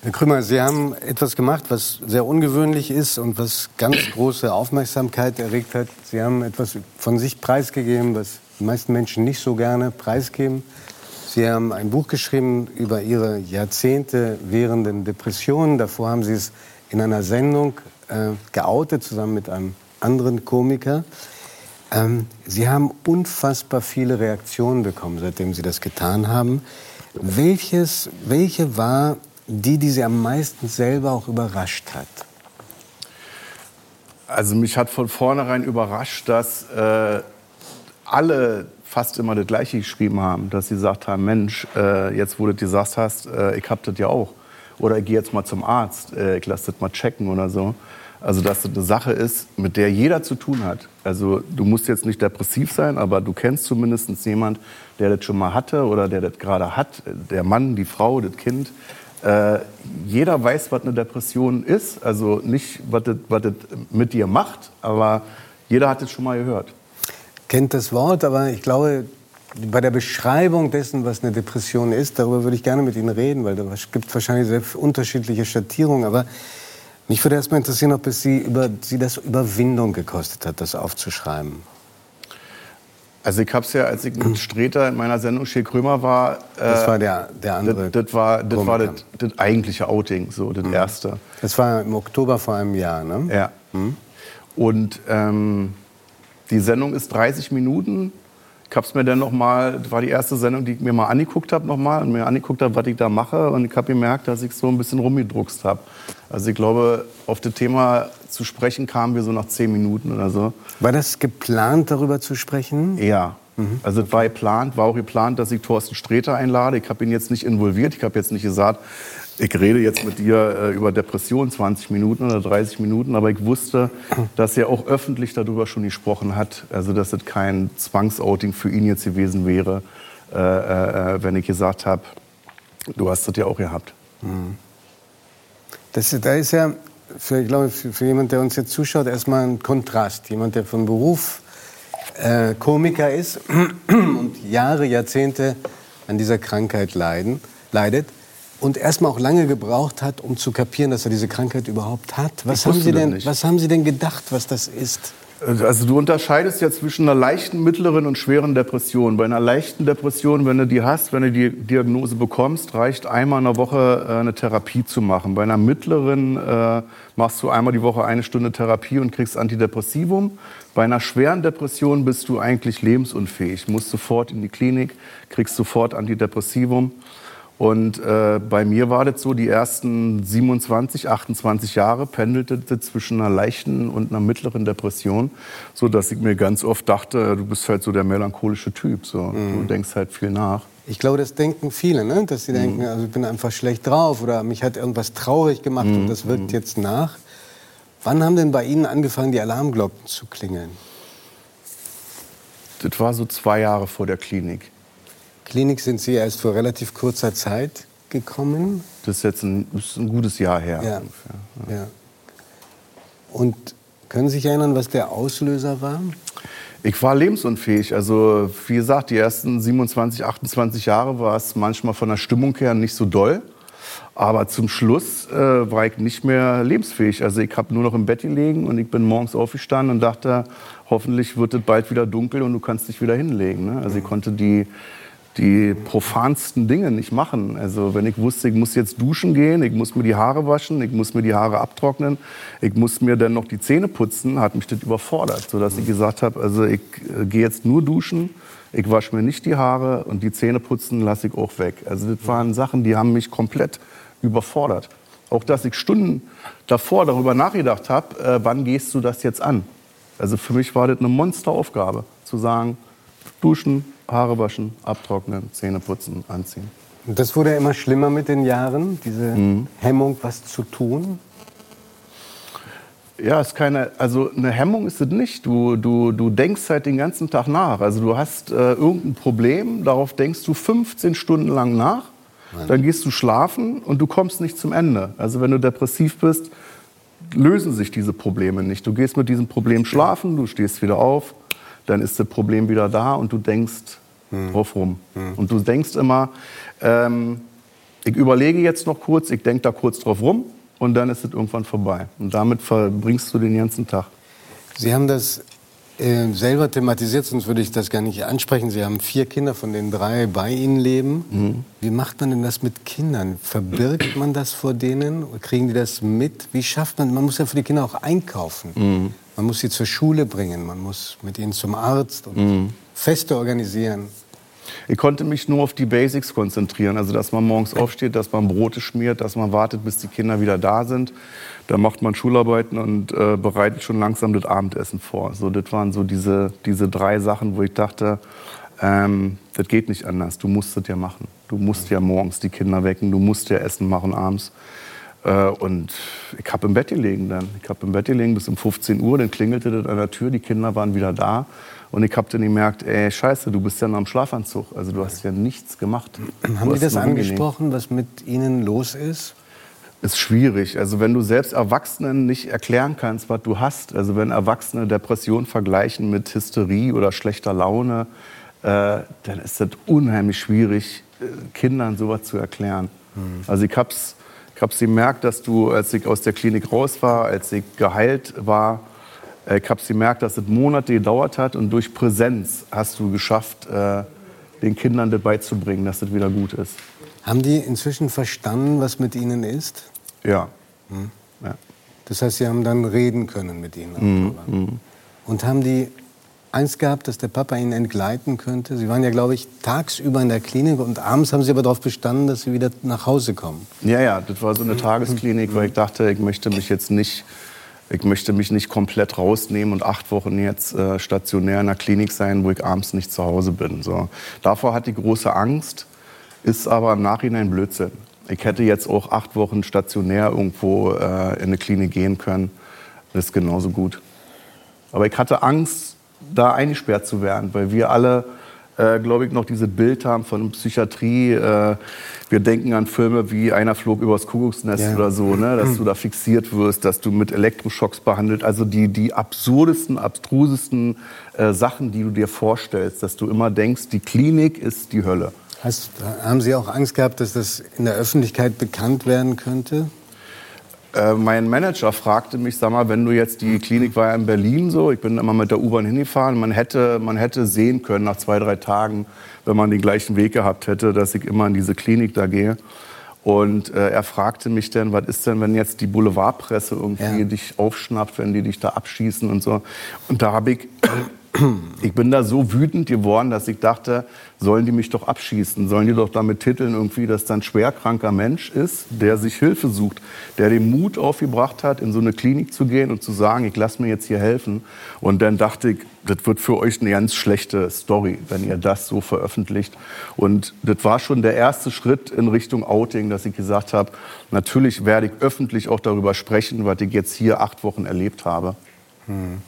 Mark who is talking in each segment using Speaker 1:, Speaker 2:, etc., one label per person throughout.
Speaker 1: Herr Krümmer, Sie haben etwas gemacht, was sehr ungewöhnlich ist und was ganz große Aufmerksamkeit erregt hat. Sie haben etwas von sich preisgegeben, was die meisten Menschen nicht so gerne preisgeben. Sie haben ein Buch geschrieben über Ihre Jahrzehnte währenden Depressionen. Davor haben Sie es in einer Sendung äh, geoutet, zusammen mit einem anderen Komiker. Ähm, Sie haben unfassbar viele Reaktionen bekommen, seitdem Sie das getan haben. Welches, welche war die, die Sie am meisten selber auch überrascht hat?
Speaker 2: Also mich hat von vornherein überrascht, dass äh, alle fast immer das Gleiche geschrieben haben, dass sie gesagt haben, Mensch, äh, jetzt wo du dir gesagt hast, äh, ich hab das ja auch. Oder ich gehe jetzt mal zum Arzt, äh, ich lasse das mal checken oder so. Also dass das eine Sache ist, mit der jeder zu tun hat. Also du musst jetzt nicht depressiv sein, aber du kennst zumindest jemand, der das schon mal hatte oder der das gerade hat. Der Mann, die Frau, das Kind. Äh, jeder weiß, was eine Depression ist. Also nicht, was das, mit dir macht, aber jeder hat es schon mal gehört.
Speaker 1: Kennt das Wort, aber ich glaube, bei der Beschreibung dessen, was eine Depression ist, darüber würde ich gerne mit Ihnen reden, weil es gibt wahrscheinlich sehr unterschiedliche Schattierungen. Aber mich würde erst mal interessieren, ob es Sie, über, Sie das Überwindung gekostet hat, das aufzuschreiben.
Speaker 2: Also ich habe es ja, als ich mit Streter in meiner Sendung Schill Krömer war... Äh,
Speaker 1: das war der, der andere
Speaker 2: Das, das war, das, war das, das, eigentliche Outing, so das mhm. erste.
Speaker 1: Das war im Oktober vor einem Jahr, ne?
Speaker 2: Ja. Mhm. Und ähm, die Sendung ist 30 Minuten ich habe es mir dann noch mal, das war die erste Sendung, die ich mir mal angeguckt habe noch mal und mir angeguckt habe, was ich da mache und ich habe gemerkt, dass ich so ein bisschen rumgedruckst habe. Also ich glaube, auf das Thema zu sprechen kamen wir so nach zehn Minuten oder so.
Speaker 1: War das geplant, darüber zu sprechen?
Speaker 2: Ja. Mhm. Also es war geplant, war auch geplant, dass ich Thorsten Sträter einlade. Ich habe ihn jetzt nicht involviert. Ich habe jetzt nicht gesagt, ich rede jetzt mit dir äh, über Depression 20 Minuten oder 30 Minuten, aber ich wusste, dass er auch öffentlich darüber schon gesprochen hat. Also dass es kein Zwangsouting für ihn jetzt gewesen wäre, äh, äh, wenn ich gesagt habe, du hast das ja auch gehabt. Mhm.
Speaker 1: Das, da ist ja, für, ich glaube, für, für jemand, der uns jetzt zuschaut, erstmal ein Kontrast. Jemand, der von Beruf äh, Komiker ist und Jahre, Jahrzehnte an dieser Krankheit leiden, leidet und erstmal auch lange gebraucht hat, um zu kapieren, dass er diese Krankheit überhaupt hat. Was, haben Sie, denn, was haben Sie denn gedacht, was das ist?
Speaker 2: Also du unterscheidest ja zwischen einer leichten, mittleren und schweren Depression. Bei einer leichten Depression, wenn du die hast, wenn du die Diagnose bekommst, reicht einmal in der Woche äh, eine Therapie zu machen. Bei einer mittleren äh, machst du einmal die Woche eine Stunde Therapie und kriegst Antidepressivum. Bei einer schweren Depression bist du eigentlich lebensunfähig, musst sofort in die Klinik, kriegst sofort Antidepressivum. Und äh, bei mir war das so, die ersten 27, 28 Jahre pendelte das zwischen einer leichten und einer mittleren Depression, so dass ich mir ganz oft dachte, du bist halt so der melancholische Typ, so mhm. du denkst halt viel nach.
Speaker 1: Ich glaube, das denken viele, ne? dass sie mhm. denken, also ich bin einfach schlecht drauf oder mich hat irgendwas traurig gemacht mhm. und das wirkt mhm. jetzt nach. Wann haben denn bei Ihnen angefangen, die Alarmglocken zu klingeln?
Speaker 2: Das war so zwei Jahre vor der Klinik.
Speaker 1: Klinik sind Sie erst vor relativ kurzer Zeit gekommen.
Speaker 2: Das ist jetzt ein, ist ein gutes Jahr her.
Speaker 1: Ja. ja. ja. Und können Sie sich erinnern, was der Auslöser war?
Speaker 2: Ich war lebensunfähig. Also wie gesagt, die ersten 27, 28 Jahre war es manchmal von der Stimmung her nicht so doll. Aber zum Schluss äh, war ich nicht mehr lebensfähig. Also ich habe nur noch im Bett gelegen und ich bin morgens aufgestanden und dachte, hoffentlich wird es bald wieder dunkel und du kannst dich wieder hinlegen. Ne? Also ich konnte die die profansten Dinge nicht machen. Also wenn ich wusste, ich muss jetzt duschen gehen, ich muss mir die Haare waschen, ich muss mir die Haare abtrocknen, ich muss mir dann noch die Zähne putzen, hat mich das überfordert, sodass ich gesagt habe, also ich äh, gehe jetzt nur duschen, ich wasche mir nicht die Haare und die Zähne putzen lasse ich auch weg. Also das waren Sachen, die haben mich komplett überfordert. Auch dass ich Stunden davor darüber nachgedacht habe, äh, wann gehst du das jetzt an? Also für mich war das eine Monsteraufgabe, zu sagen, duschen, Haare waschen, abtrocknen, Zähne putzen, anziehen.
Speaker 1: Und das wurde immer schlimmer mit den Jahren, diese mhm. Hemmung, was zu tun?
Speaker 2: Ja, ist keine, also eine Hemmung ist es nicht. Du, du, du denkst halt den ganzen Tag nach. Also du hast äh, irgendein Problem, darauf denkst du 15 Stunden lang nach. Nein. Dann gehst du schlafen und du kommst nicht zum Ende. Also wenn du depressiv bist, lösen sich diese Probleme nicht. Du gehst mit diesem Problem schlafen, du stehst wieder auf, dann ist das Problem wieder da und du denkst hm. drauf rum. Hm. Und du denkst immer, ähm, ich überlege jetzt noch kurz, ich denke da kurz drauf rum und dann ist es irgendwann vorbei. Und damit verbringst du den ganzen Tag.
Speaker 1: Sie haben das äh, selber thematisiert, sonst würde ich das gar nicht ansprechen. Sie haben vier Kinder, von denen drei bei Ihnen leben. Mhm. Wie macht man denn das mit Kindern? Verbirgt man das vor denen? Kriegen die das mit? Wie schafft man? Man muss ja für die Kinder auch einkaufen. Mhm. Man muss sie zur Schule bringen. Man muss mit ihnen zum Arzt und mhm. Feste organisieren.
Speaker 2: Ich konnte mich nur auf die Basics konzentrieren. Also, dass man morgens aufsteht, dass man Brote schmiert, dass man wartet, bis die Kinder wieder da sind. Da macht man Schularbeiten und äh, bereitet schon langsam das Abendessen vor. So, das waren so diese, diese drei Sachen, wo ich dachte, ähm, das geht nicht anders. Du musst das ja machen. Du musst ja morgens die Kinder wecken. Du musst ja Essen machen abends. Äh, und ich habe im Bett gelegen dann. Ich habe im Bett gelegen bis um 15 Uhr. Dann klingelte das an der Tür. Die Kinder waren wieder da. Und ich habe dann gemerkt, ey, scheiße, du bist ja noch im Schlafanzug. Also du hast ja nichts gemacht.
Speaker 1: Haben Sie das angesprochen, was mit Ihnen los ist?
Speaker 2: Ist schwierig. Also wenn du selbst Erwachsenen nicht erklären kannst, was du hast, also wenn Erwachsene Depression vergleichen mit Hysterie oder schlechter Laune, äh, dann ist das unheimlich schwierig, äh, Kindern sowas zu erklären. Mhm. Also ich habe es ich hab's gemerkt, dass du, als ich aus der Klinik raus war, als ich geheilt war, ich habe gemerkt, dass es Monate gedauert hat und durch Präsenz hast du geschafft, äh, den Kindern das beizubringen, dass das wieder gut ist.
Speaker 1: Haben die inzwischen verstanden, was mit ihnen ist?
Speaker 2: Ja. Hm.
Speaker 1: ja. Das heißt, sie haben dann reden können mit ihnen. Mhm. mhm. Und haben die Angst gehabt, dass der Papa ihnen entgleiten könnte? Sie waren ja, glaube ich, tagsüber in der Klinik und abends haben sie aber darauf bestanden, dass sie wieder nach Hause kommen.
Speaker 2: Ja, ja, das war so eine Tagesklinik, weil ich dachte, ich möchte mich jetzt nicht ich möchte mich nicht komplett rausnehmen und acht Wochen jetzt äh, stationär in der Klinik sein, wo ich abends nicht zu Hause bin. So. Davor hatte ich große Angst, ist aber im Nachhinein Blödsinn. Ich hätte jetzt auch acht Wochen stationär irgendwo äh, in eine Klinik gehen können. Das ist genauso gut. Aber ich hatte Angst, da eingesperrt zu werden, weil wir alle äh, glaube ich, noch dieses Bild haben von Psychiatrie. Äh, wir denken an Filme wie Einer flog übers Kuckucksnest ja. oder so, ne? dass du da fixiert wirst, dass du mit Elektroschocks behandelt. Also die, die absurdesten, abstrusesten äh, Sachen, die du dir vorstellst, dass du immer denkst, die Klinik ist die Hölle.
Speaker 1: Hast, haben Sie auch Angst gehabt, dass das in der Öffentlichkeit bekannt werden könnte?
Speaker 2: Äh, mein Manager fragte mich, sag mal, wenn du jetzt, die Klinik war ja in Berlin so, ich bin immer mit der U-Bahn hingefahren, man hätte, man hätte sehen können nach zwei, drei Tagen, wenn man den gleichen Weg gehabt hätte, dass ich immer in diese Klinik da gehe. Und äh, er fragte mich dann, was ist denn, wenn jetzt die Boulevardpresse irgendwie ja. dich aufschnappt, wenn die dich da abschießen und so. Und da habe ich ich bin da so wütend geworden, dass ich dachte, sollen die mich doch abschießen? Sollen die doch damit titeln, irgendwie, dass da ein schwerkranker Mensch ist, der sich Hilfe sucht, der den Mut aufgebracht hat, in so eine Klinik zu gehen und zu sagen, ich lasse mir jetzt hier helfen. Und dann dachte ich, das wird für euch eine ganz schlechte Story, wenn ihr das so veröffentlicht. Und das war schon der erste Schritt in Richtung Outing, dass ich gesagt habe, natürlich werde ich öffentlich auch darüber sprechen, was ich jetzt hier acht Wochen erlebt habe.
Speaker 1: Hm.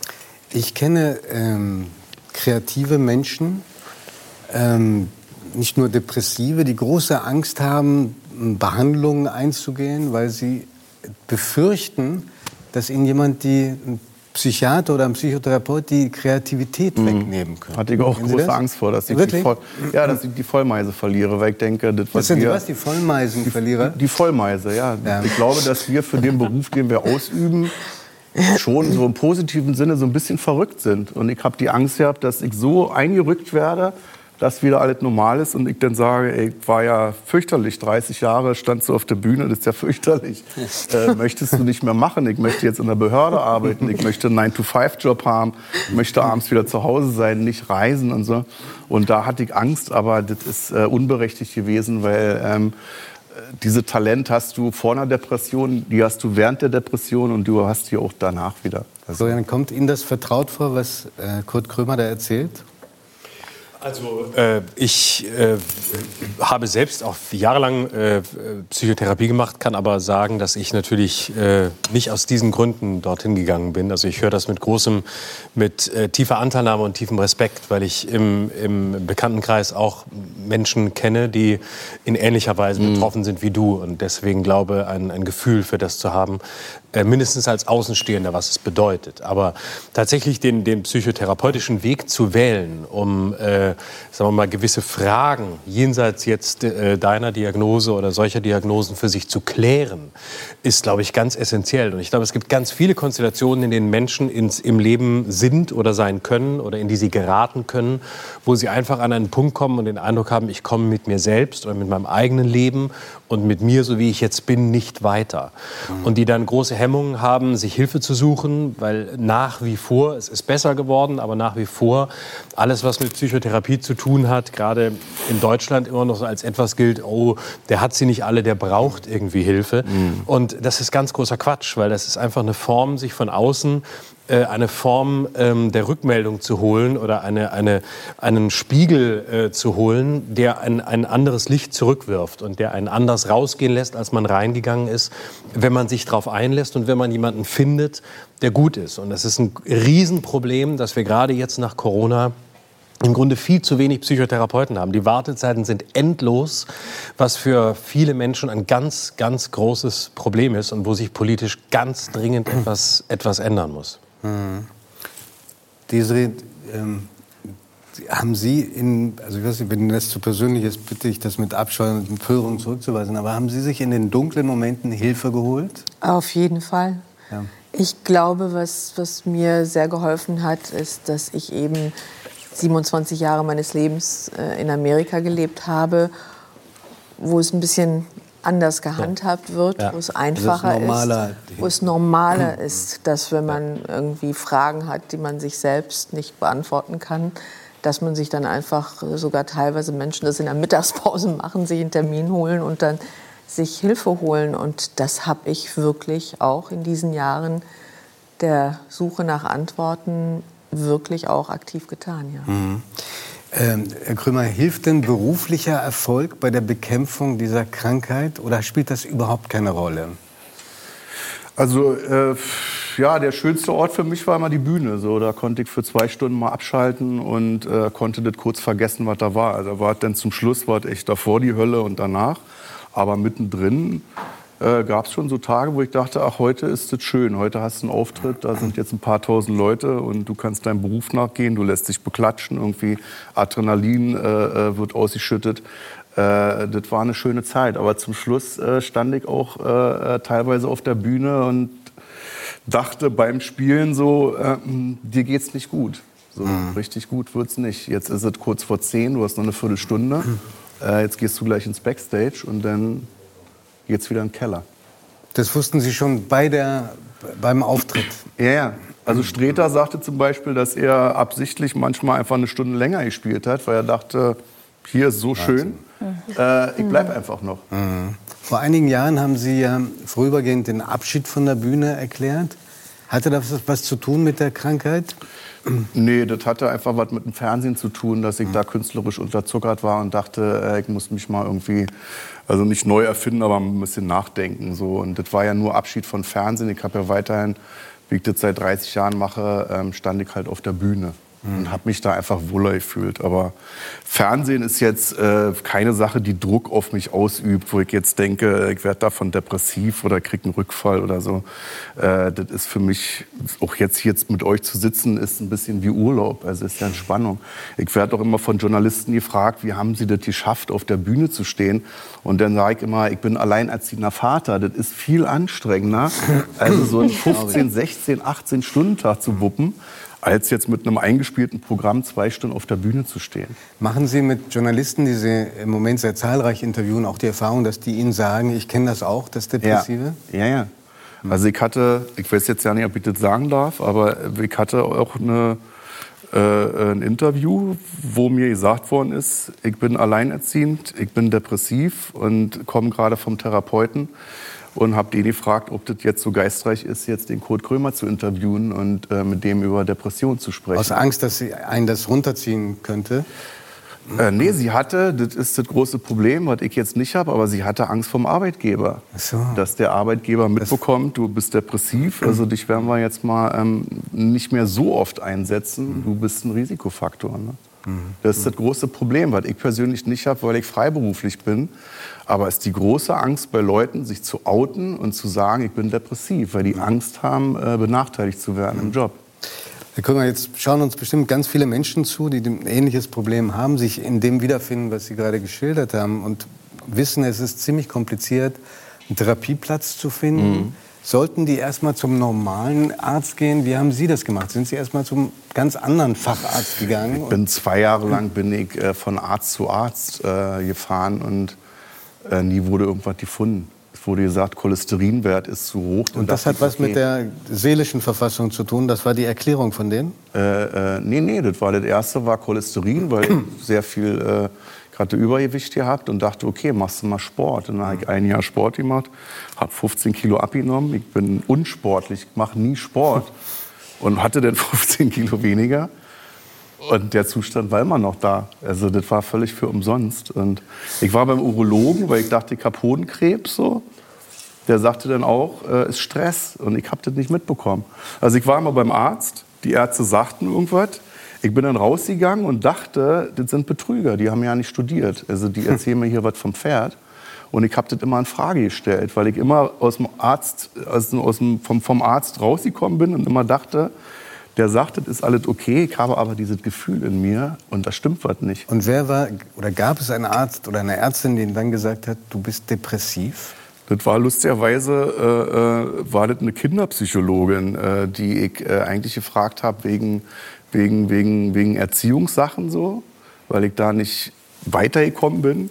Speaker 1: Ich kenne ähm, kreative Menschen, ähm, nicht nur Depressive, die große Angst haben, Behandlungen einzugehen, weil sie befürchten, dass ihnen jemand die ein Psychiater oder ein Psychotherapeut die Kreativität mhm. wegnehmen können.
Speaker 2: Hatte ich auch Kennen große Angst vor, dass ich, die, Voll, ja, dass ich die Vollmeise verliere, weil ich denke, das
Speaker 1: was, was sind wir, was, die Vollmeisenverlierer?
Speaker 2: Die, die Vollmeise, ja. ja. Ich glaube, dass wir für den Beruf, den wir ausüben, schon so im positiven Sinne so ein bisschen verrückt sind. Und ich habe die Angst gehabt, dass ich so eingerückt werde, dass wieder alles normal ist und ich dann sage, ey, war ja fürchterlich, 30 Jahre stand so auf der Bühne, das ist ja fürchterlich. Äh, möchtest du nicht mehr machen? Ich möchte jetzt in der Behörde arbeiten, ich möchte einen 9-to-5-Job haben, ich möchte abends wieder zu Hause sein, nicht reisen und so. Und da hatte ich Angst, aber das ist äh, unberechtigt gewesen, weil ähm, diese Talent hast du vor einer Depression, die hast du während der Depression und du hast die auch danach wieder.
Speaker 1: Dann kommt Ihnen das vertraut vor, was äh, Kurt Krömer da erzählt?
Speaker 3: Also äh, ich äh, habe selbst auch jahrelang äh, Psychotherapie gemacht, kann aber sagen, dass ich natürlich äh, nicht aus diesen Gründen dorthin gegangen bin. Also ich höre das mit großem, mit äh, tiefer Anteilnahme und tiefem Respekt, weil ich im, im Bekanntenkreis auch Menschen kenne, die in ähnlicher Weise mhm. betroffen sind wie du und deswegen glaube, ein, ein Gefühl für das zu haben, mindestens als Außenstehender, was es bedeutet. Aber tatsächlich den, den psychotherapeutischen Weg zu wählen, um äh, äh, sagen wir mal, gewisse Fragen jenseits jetzt äh, deiner Diagnose oder solcher Diagnosen für sich zu klären, ist, glaube ich, ganz essentiell. Und ich glaube, es gibt ganz viele Konstellationen, in denen Menschen ins, im Leben sind oder sein können oder in die sie geraten können, wo sie einfach an einen Punkt kommen und den Eindruck haben, ich komme mit mir selbst oder mit meinem eigenen Leben und mit mir, so wie ich jetzt bin, nicht weiter. Mhm. Und die dann große Hemmungen haben, sich Hilfe zu suchen, weil nach wie vor, es ist besser geworden, aber nach wie vor alles, was mit Psychotherapie zu tun hat, gerade in Deutschland immer noch so als etwas gilt, oh, der hat sie nicht alle, der braucht irgendwie Hilfe. Mhm. Und das ist ganz großer Quatsch, weil das ist einfach eine Form, sich von außen äh, eine Form ähm, der Rückmeldung zu holen oder eine, eine, einen Spiegel äh, zu holen, der ein, ein anderes Licht zurückwirft und der einen anders rausgehen lässt, als man reingegangen ist, wenn man sich darauf einlässt und wenn man jemanden findet, der gut ist. Und das ist ein Riesenproblem, dass wir gerade jetzt nach Corona im Grunde viel zu wenig Psychotherapeuten haben. Die Wartezeiten sind endlos, was für viele Menschen ein ganz, ganz großes Problem ist und wo sich politisch ganz dringend etwas, etwas ändern muss. Mhm.
Speaker 1: Desiree, ähm, haben Sie in, also ich weiß nicht, wenn das zu persönlich ist, bitte ich das mit Abscheu und Empörung zurückzuweisen, aber haben Sie sich in den dunklen Momenten Hilfe geholt?
Speaker 4: Auf jeden Fall. Ja. Ich glaube, was, was mir sehr geholfen hat, ist, dass ich eben 27 Jahre meines Lebens äh, in Amerika gelebt habe, wo es ein bisschen anders gehandhabt wird, ja. wo es einfacher ist, wo es normaler ist, dass wenn man irgendwie Fragen hat, die man sich selbst nicht beantworten kann, dass man sich dann einfach sogar teilweise Menschen das in der Mittagspause machen, sich einen Termin holen und dann sich Hilfe holen. Und das habe ich wirklich auch in diesen Jahren der Suche nach Antworten wirklich auch aktiv getan. Ja. Mhm.
Speaker 1: Ähm, Herr Krömer, hilft denn beruflicher Erfolg bei der Bekämpfung dieser Krankheit oder spielt das überhaupt keine Rolle?
Speaker 2: Also äh, ja, der schönste Ort für mich war immer die Bühne. So, da konnte ich für zwei Stunden mal abschalten und äh, konnte das kurz vergessen, was da war. Also war dann zum Schluss war echt davor die Hölle und danach. Aber mittendrin äh, gab es schon so Tage, wo ich dachte, ach, heute ist es schön, heute hast du einen Auftritt, da sind jetzt ein paar tausend Leute und du kannst deinem Beruf nachgehen, du lässt dich beklatschen, irgendwie Adrenalin äh, äh wird ausgeschüttet. Äh, das war eine schöne Zeit, aber zum Schluss äh, stand ich auch äh, teilweise auf der Bühne und dachte beim Spielen so, dir geht's nicht gut. So mhm. richtig gut wird's nicht. Jetzt ist es kurz vor zehn, du hast noch eine Viertelstunde. Mhm. jetzt gehst du gleich ins Backstage und dann jetzt wieder im Keller.
Speaker 1: Das wussten Sie schon bei der, beim Auftritt?
Speaker 2: Ja, ja. Also Streter sagte zum Beispiel, dass er absichtlich manchmal einfach eine Stunde länger gespielt hat, weil er dachte, hier ist so schön, äh, ich bleibe einfach noch.
Speaker 1: Mhm. Vor einigen Jahren haben Sie ja vorübergehend den Abschied von der Bühne erklärt. Hatte das was zu tun mit der Krankheit?
Speaker 2: Nee, das hatte einfach was mit dem Fernsehen zu tun, dass ich mhm. da künstlerisch unterzuckert war und dachte, äh, ich muss mich mal irgendwie, also nicht neu erfinden, aber ein bisschen nachdenken. So. Und das war ja nur Abschied von Fernsehen. Ich habe ja weiterhin, wie ich das seit 30 Jahren mache, ähm, stand ich halt auf der Bühne und habe mich da einfach wohler gefühlt. Aber Fernsehen ist jetzt äh, keine Sache, die Druck auf mich ausübt, wo ich jetzt denke, ich werde davon depressiv oder kriege einen Rückfall oder so. Äh, das ist für mich, auch jetzt hier mit euch zu sitzen, ist ein bisschen wie Urlaub. Also ist ja Entspannung. Ich werde auch immer von Journalisten gefragt, wie haben sie das geschafft, auf der Bühne zu stehen? Und dann sage ich immer, ich bin alleinerziehender Vater. Das ist viel anstrengender, also so einen 15, 16, 18 Stunden Tag zu wuppen als jetzt mit einem eingespielten Programm zwei Stunden auf der Bühne zu stehen.
Speaker 1: Machen Sie mit Journalisten, die Sie im Moment sehr zahlreich interviewen, auch die Erfahrung, dass die Ihnen sagen, ich kenne das auch, das Depressive?
Speaker 2: Ja, ja. ja. Also ich hatte, ich weiß jetzt ja nicht, ob ich das sagen darf, aber ich hatte auch eine, äh, ein Interview, wo mir gesagt worden ist, ich bin alleinerziehend, ich bin depressiv und komme gerade vom Therapeuten und habe den gefragt, ob das jetzt so geistreich ist, jetzt den Kurt Krömer zu interviewen und äh, mit dem über Depression zu sprechen.
Speaker 1: Aus Angst, dass sie einen das runterziehen könnte?
Speaker 2: Äh, nee, sie hatte, das ist das große Problem, was ich jetzt nicht habe, aber sie hatte Angst vom Arbeitgeber. So. Dass der Arbeitgeber mitbekommt, du bist depressiv, also dich werden wir jetzt mal ähm, nicht mehr so oft einsetzen, du bist ein Risikofaktor. Ne? Das ist das große Problem, was ich persönlich nicht habe, weil ich freiberuflich bin. Aber es ist die große Angst bei Leuten, sich zu outen und zu sagen, ich bin depressiv, weil die Angst haben, äh, benachteiligt zu werden im Job.
Speaker 1: Herr Krüger, jetzt schauen uns bestimmt ganz viele Menschen zu, die ein ähnliches Problem haben, sich in dem wiederfinden, was Sie gerade geschildert haben und wissen, es ist ziemlich kompliziert, einen Therapieplatz zu finden. Mhm. Sollten die erstmal zum normalen Arzt gehen? Wie haben Sie das gemacht? Sind Sie erstmal zum ganz anderen Facharzt gegangen?
Speaker 2: Ich bin zwei Jahre lang bin ich äh, von Arzt zu Arzt äh, gefahren und äh, nie wurde irgendwas gefunden. Es wurde gesagt, Cholesterinwert ist zu hoch.
Speaker 1: Und das hat was mit der seelischen Verfassung zu tun? Das war die Erklärung von denen?
Speaker 2: Äh, äh, nee, nee, das war das erste war Cholesterin, weil sehr viel gerade Übergewicht gehabt und dachte, okay, machst du mal Sport. Und dann habe ich ein Jahr Sport gemacht, habe 15 Kilo abgenommen. Ich bin unsportlich, mache nie Sport und hatte dann 15 Kilo weniger. Und der Zustand war immer noch da. Also das war völlig für umsonst. Und ich war beim Urologen, weil ich dachte, ich habe Hodenkrebs. So. Der sagte dann auch, es äh, ist Stress. Und ich habe das nicht mitbekommen. Also ich war immer beim Arzt. Die Ärzte sagten irgendwas. Ich bin dann rausgegangen und dachte, das sind Betrüger. Die haben ja nicht studiert. Also die erzählen mir hier was vom Pferd. Und ich habe das immer in Frage gestellt, weil ich immer aus dem Arzt, aus, aus dem, vom, vom Arzt rausgekommen bin und immer dachte, der sagt, es ist alles okay, ich habe aber dieses Gefühl in mir und das stimmt was nicht.
Speaker 1: Und wer war, oder gab es einen Arzt oder eine Ärztin, die dann gesagt hat, du bist depressiv?
Speaker 2: Das war lustigerweise äh, äh war das eine Kinderpsychologin, äh, die ich äh, eigentlich gefragt habe wegen, wegen, wegen, wegen Erziehungssachen so, weil ich da nicht weitergekommen bin.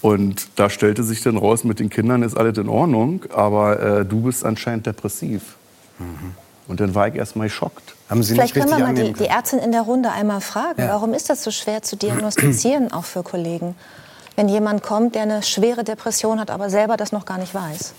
Speaker 2: Und da stellte sich dann raus, mit den Kindern ist alles in Ordnung, aber äh, du bist anscheinend depressiv. Mhm. Und dann war ich erst mal geschockt.
Speaker 5: Haben Sie Vielleicht können wir mal die, die, Ärztin in der Runde einmal fragen, ja. warum ist das so schwer zu diagnostizieren, auch für Kollegen? Wenn jemand kommt, der eine schwere Depression hat, aber selber das noch gar nicht weiß.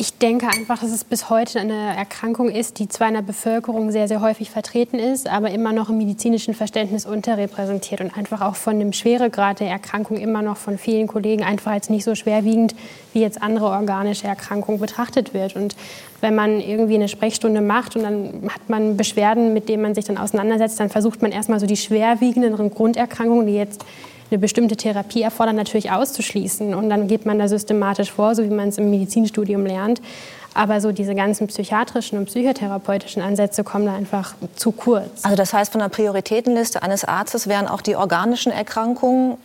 Speaker 6: Ich denke einfach, dass es bis heute eine Erkrankung ist, die zwar in der Bevölkerung sehr, sehr häufig vertreten ist, aber immer noch im medizinischen Verständnis unterrepräsentiert und einfach auch von dem Schweregrad der Erkrankung immer noch von vielen Kollegen einfach als nicht so schwerwiegend wie jetzt andere organische Erkrankungen betrachtet wird. Und wenn man irgendwie eine Sprechstunde macht und dann hat man Beschwerden, mit denen man sich dann auseinandersetzt, dann versucht man erstmal so die schwerwiegenderen Grunderkrankungen, die jetzt eine bestimmte Therapie erfordern, natürlich auszuschließen. Und dann geht man da systematisch vor, so wie man es im Medizinstudium lernt. Aber so diese ganzen psychiatrischen und psychotherapeutischen Ansätze kommen da einfach zu kurz.
Speaker 5: Also das heißt, von der Prioritätenliste eines Arztes wären auch die organischen Erkrankungen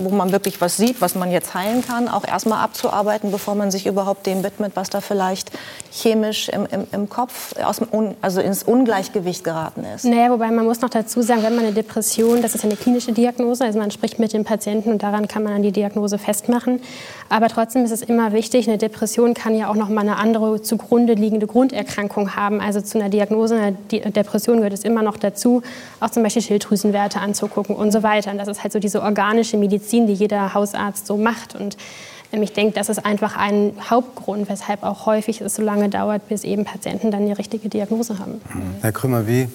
Speaker 5: wo man wirklich was sieht, was man jetzt heilen kann, auch erstmal abzuarbeiten, bevor man sich überhaupt dem widmet, was da vielleicht chemisch im, im, im Kopf aus also ins Ungleichgewicht geraten ist.
Speaker 6: Naja, wobei man muss noch dazu sagen, wenn man eine Depression, das ist eine klinische Diagnose, also man spricht mit dem Patienten und daran kann man dann die Diagnose festmachen. Aber trotzdem ist es immer wichtig, eine Depression kann ja auch noch mal eine andere zugrunde liegende Grunderkrankung haben. Also zu einer Diagnose einer Depression gehört es immer noch dazu, auch zum Beispiel Schilddrüsenwerte anzugucken und so weiter. Und das ist halt so diese organische Medizin Medizin, die jeder Hausarzt so macht. Und ich denke, das ist einfach ein Hauptgrund, weshalb auch häufig es so lange dauert, bis eben Patienten dann die richtige Diagnose haben.
Speaker 1: Herr Krümmer, wie,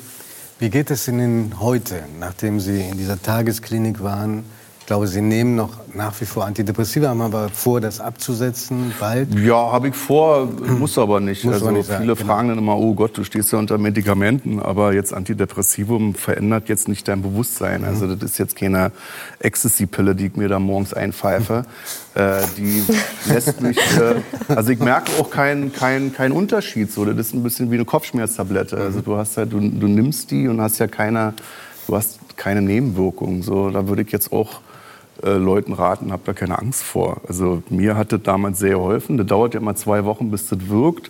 Speaker 1: wie geht es Ihnen heute, nachdem Sie in dieser Tagesklinik waren? Ich glaube, Sie nehmen noch nach wie vor Antidepressiva, haben aber vor, das abzusetzen bald?
Speaker 2: Ja, habe ich vor, muss aber nicht. Muss also nicht viele sagen, fragen genau. dann immer, oh Gott, du stehst ja unter Medikamenten, aber jetzt Antidepressivum verändert jetzt nicht dein Bewusstsein. Mhm. Also das ist jetzt keine Ecstasy-Pille, die ich mir da morgens einpfeife. äh, die lässt mich, äh, also ich merke auch keinen kein, kein Unterschied. So. Das ist ein bisschen wie eine Kopfschmerztablette. Also du hast halt, du, du nimmst die und hast ja keine, du hast keine Nebenwirkungen. So, da würde ich jetzt auch äh, Leuten raten, habt da keine Angst vor. Also mir hat das damals sehr geholfen. Das dauert ja immer zwei Wochen, bis das wirkt.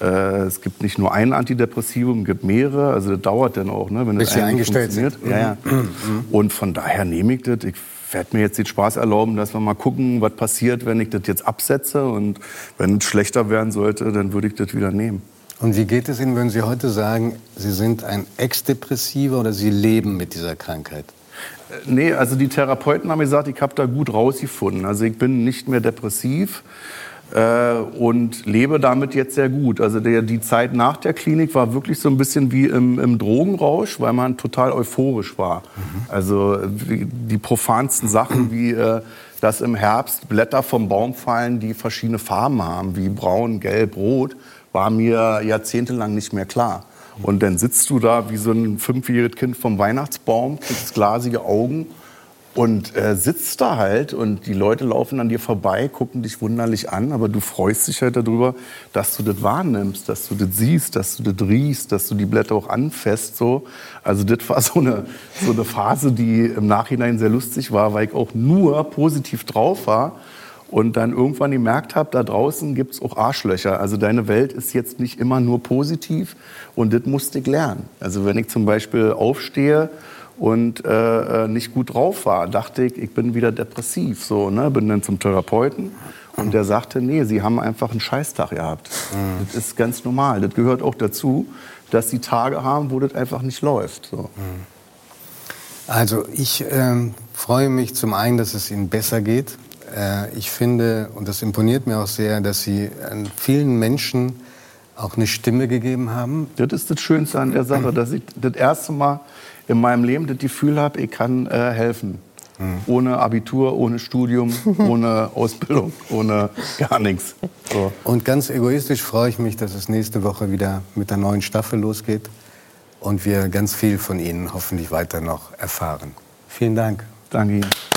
Speaker 2: Äh, es gibt nicht nur ein Antidepressivum, es gibt mehrere. Also das dauert dann auch, ne, wenn
Speaker 1: das eingestellt funktioniert.
Speaker 2: Ja, ja. Mhm. Und von daher nehme ich das. Ich werde mir jetzt den Spaß erlauben, dass wir mal gucken, was passiert, wenn ich das jetzt absetze. Und wenn es schlechter werden sollte, dann würde ich das wieder nehmen.
Speaker 1: Und wie geht es Ihnen, wenn Sie heute sagen, Sie sind ein Ex-Depressiver oder Sie leben mit dieser Krankheit?
Speaker 2: Nee, also die Therapeuten haben gesagt, ich habe da gut rausgefunden. Also ich bin nicht mehr depressiv äh, und lebe damit jetzt sehr gut. Also der, die Zeit nach der Klinik war wirklich so ein bisschen wie im, im Drogenrausch, weil man total euphorisch war. Mhm. Also die profansten Sachen wie... Äh, dass im Herbst Blätter vom Baum fallen, die verschiedene Farben haben, wie braun, gelb, rot, war mir jahrzehntelang nicht mehr klar. Und dann sitzt du da wie so ein fünfjähriges Kind vom Weihnachtsbaum, kriegst glasige Augen und äh, sitzt da halt und die Leute laufen an dir vorbei, gucken dich wunderlich an, aber du freust dich halt darüber, dass du das wahrnimmst, dass du das siehst, dass du das riechst, dass du die Blätter auch anfasst. So. Also das war so eine, so eine Phase, die im Nachhinein sehr lustig war, weil ich auch nur positiv drauf war und dann irgendwann gemerkt habe, da draußen gibt es auch Arschlöcher. Also deine Welt ist jetzt nicht immer nur positiv und das musste ich lernen. Also wenn ich zum Beispiel aufstehe und äh, äh, nicht gut drauf war, dachte ich, ich bin wieder depressiv. So, ne? Bin dann zum Therapeuten und der sagte, nee, Sie haben einfach einen Scheißtag gehabt. Mhm. Das ist ganz normal. Das gehört auch dazu, dass Sie Tage haben, wo das einfach nicht läuft. So. Mhm.
Speaker 1: Also ich ähm, freue mich zum einen, dass es Ihnen besser geht. Äh, ich finde, und das imponiert mir auch sehr, dass Sie an vielen Menschen auch eine Stimme gegeben haben.
Speaker 2: Das ist das Schönste an der Sache, dass ich das erste Mal in meinem Leben das Gefühl habe, ich kann äh, helfen. Mhm. Ohne Abitur, ohne Studium, ohne Ausbildung, ohne gar nichts.
Speaker 1: So. Und ganz egoistisch freue ich mich, dass es nächste Woche wieder mit der neuen Staffel losgeht und wir ganz viel von Ihnen hoffentlich weiter noch erfahren. Vielen Dank.
Speaker 2: Danke Ihnen.